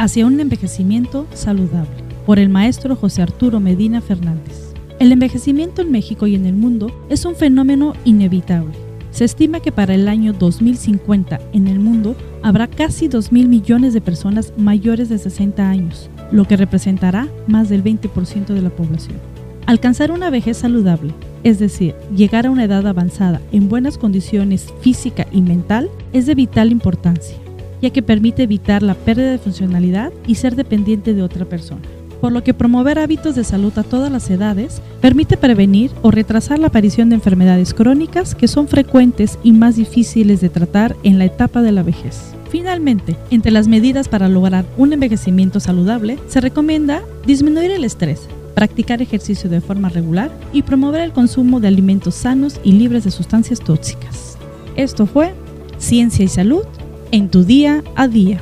hacia un envejecimiento saludable, por el maestro José Arturo Medina Fernández. El envejecimiento en México y en el mundo es un fenómeno inevitable. Se estima que para el año 2050 en el mundo habrá casi 2 mil millones de personas mayores de 60 años, lo que representará más del 20% de la población. Alcanzar una vejez saludable, es decir, llegar a una edad avanzada en buenas condiciones física y mental, es de vital importancia ya que permite evitar la pérdida de funcionalidad y ser dependiente de otra persona. Por lo que promover hábitos de salud a todas las edades permite prevenir o retrasar la aparición de enfermedades crónicas que son frecuentes y más difíciles de tratar en la etapa de la vejez. Finalmente, entre las medidas para lograr un envejecimiento saludable, se recomienda disminuir el estrés, practicar ejercicio de forma regular y promover el consumo de alimentos sanos y libres de sustancias tóxicas. Esto fue Ciencia y Salud en tu día a día.